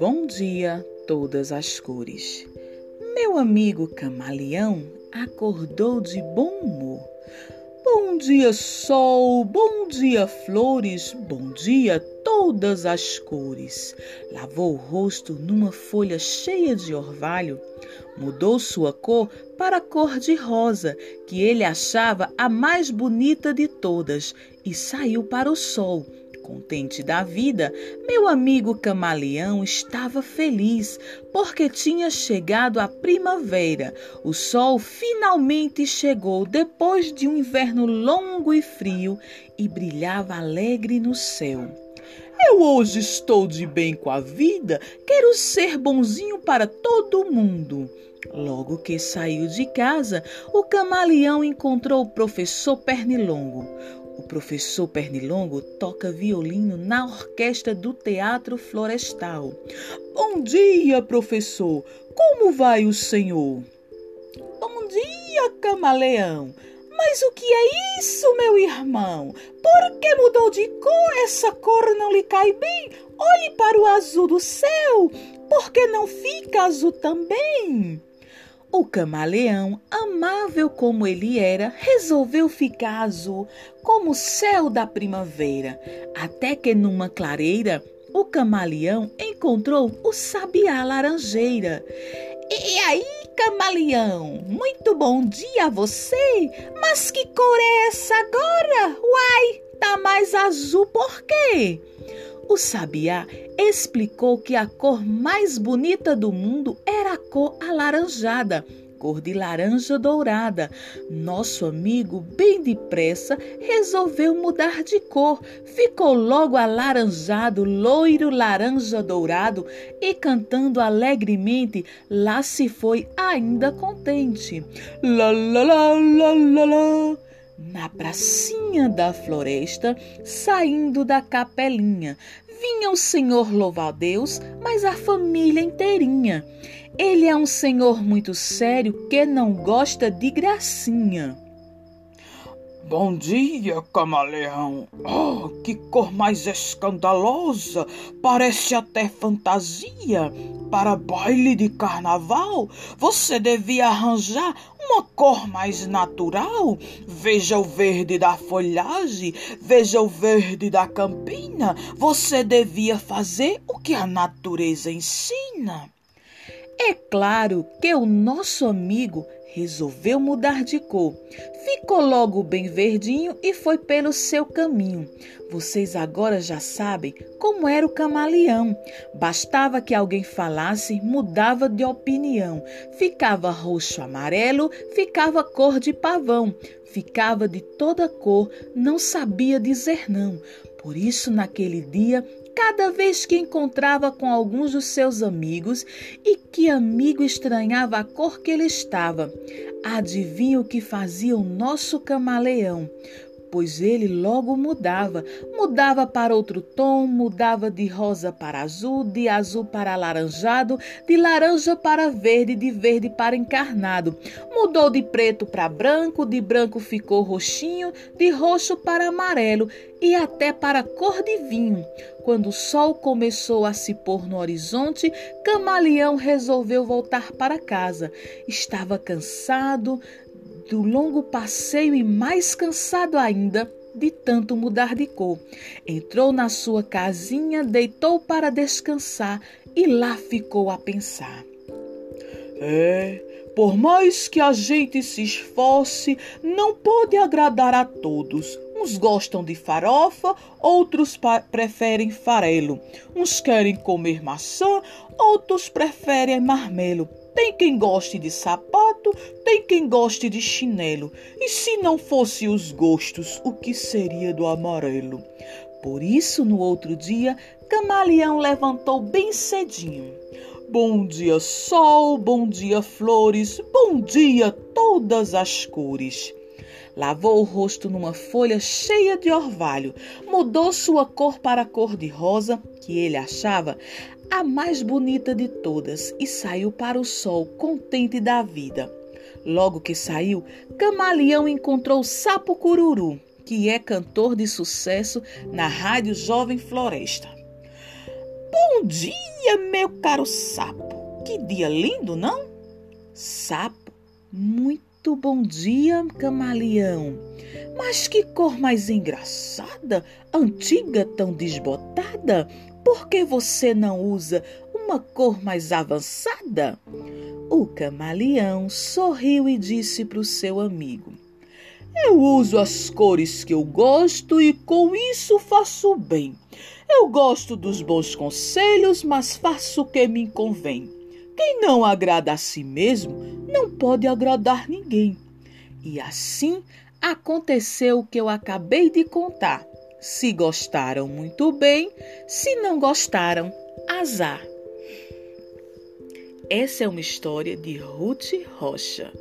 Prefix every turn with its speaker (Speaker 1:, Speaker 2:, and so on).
Speaker 1: Bom dia, todas as cores. Meu amigo camaleão acordou de bom humor. Bom dia, sol, bom dia, flores, bom dia, todas as cores. Lavou o rosto numa folha cheia de orvalho, mudou sua cor para a cor de rosa, que ele achava a mais bonita de todas, e saiu para o sol Contente da vida, meu amigo camaleão estava feliz porque tinha chegado a primavera. O sol finalmente chegou depois de um inverno longo e frio e brilhava alegre no céu. Eu hoje estou de bem com a vida, quero ser bonzinho para todo mundo. Logo que saiu de casa, o camaleão encontrou o professor Pernilongo. Professor Pernilongo toca violino na orquestra do Teatro Florestal. Bom dia, professor! Como vai o senhor?
Speaker 2: Bom dia, camaleão! Mas o que é isso, meu irmão? Por que mudou de cor? Essa cor não lhe cai bem. Olhe para o azul do céu. Por que não fica azul também?
Speaker 1: O camaleão, amável como ele era, resolveu ficar azul como o céu da primavera, até que numa clareira o camaleão encontrou o sabiá laranjeira.
Speaker 2: E aí, camaleão, muito bom dia a você! Mas que cor é essa agora? Uai, tá mais azul por quê?
Speaker 1: O sabiá explicou que a cor mais bonita do mundo era a cor alaranjada, cor de laranja dourada. Nosso amigo, bem depressa, resolveu mudar de cor. Ficou logo alaranjado, loiro laranja dourado e cantando alegremente, lá se foi ainda contente. Lá, lá, lá, lá, lá, lá na pracinha da floresta, saindo da capelinha. Vinha o senhor louvar Deus, mas a família inteirinha. Ele é um senhor muito sério que não gosta de gracinha.
Speaker 3: Bom dia, camaleão. Oh, que cor mais escandalosa! Parece até fantasia. Para baile de carnaval, você devia arranjar uma cor mais natural. Veja o verde da folhagem, veja o verde da campina. Você devia fazer o que a natureza ensina.
Speaker 1: É claro que o nosso amigo resolveu mudar de cor. Ficou logo bem verdinho e foi pelo seu caminho. Vocês agora já sabem como era o camaleão. Bastava que alguém falasse, mudava de opinião. Ficava roxo amarelo, ficava cor de pavão. Ficava de toda cor, não sabia dizer não. Por isso, naquele dia, cada vez que encontrava com alguns dos seus amigos e que amigo estranhava a cor que ele estava. Adivinha o que fazia o nosso camaleão? Pois ele logo mudava. Mudava para outro tom, mudava de rosa para azul, de azul para alaranjado, de laranja para verde, de verde para encarnado. Mudou de preto para branco, de branco ficou roxinho, de roxo para amarelo e até para cor de vinho. Quando o sol começou a se pôr no horizonte, Camaleão resolveu voltar para casa. Estava cansado, do longo passeio e mais cansado ainda de tanto mudar de cor. Entrou na sua casinha, deitou para descansar e lá ficou a pensar.
Speaker 3: É, por mais que a gente se esforce, não pode agradar a todos. Uns gostam de farofa, outros preferem farelo. Uns querem comer maçã, outros preferem marmelo. Tem quem goste de sapato, tem quem goste de chinelo. E se não fosse os gostos, o que seria do amarelo?
Speaker 1: Por isso, no outro dia, Camaleão levantou bem cedinho.
Speaker 3: Bom dia, sol, bom dia, flores, bom dia, todas as cores.
Speaker 1: Lavou o rosto numa folha cheia de orvalho, mudou sua cor para a cor de rosa, que ele achava a mais bonita de todas, e saiu para o sol, contente da vida. Logo que saiu, Camaleão encontrou sapo cururu. que é cantor de sucesso na Rádio Jovem Floresta.
Speaker 2: Bom dia, meu caro sapo. Que dia lindo, não?
Speaker 1: Sapo, muito bom dia, camaleão. Mas que cor mais engraçada, antiga, tão desbotada. Por que você não usa uma cor mais avançada? O camaleão sorriu e disse para o seu amigo:
Speaker 3: Eu uso as cores que eu gosto e com isso faço bem. Eu gosto dos bons conselhos, mas faço o que me convém. Quem não agrada a si mesmo não pode agradar ninguém.
Speaker 1: E assim aconteceu o que eu acabei de contar. Se gostaram, muito bem. Se não gostaram, azar. Essa é uma história de Ruth Rocha.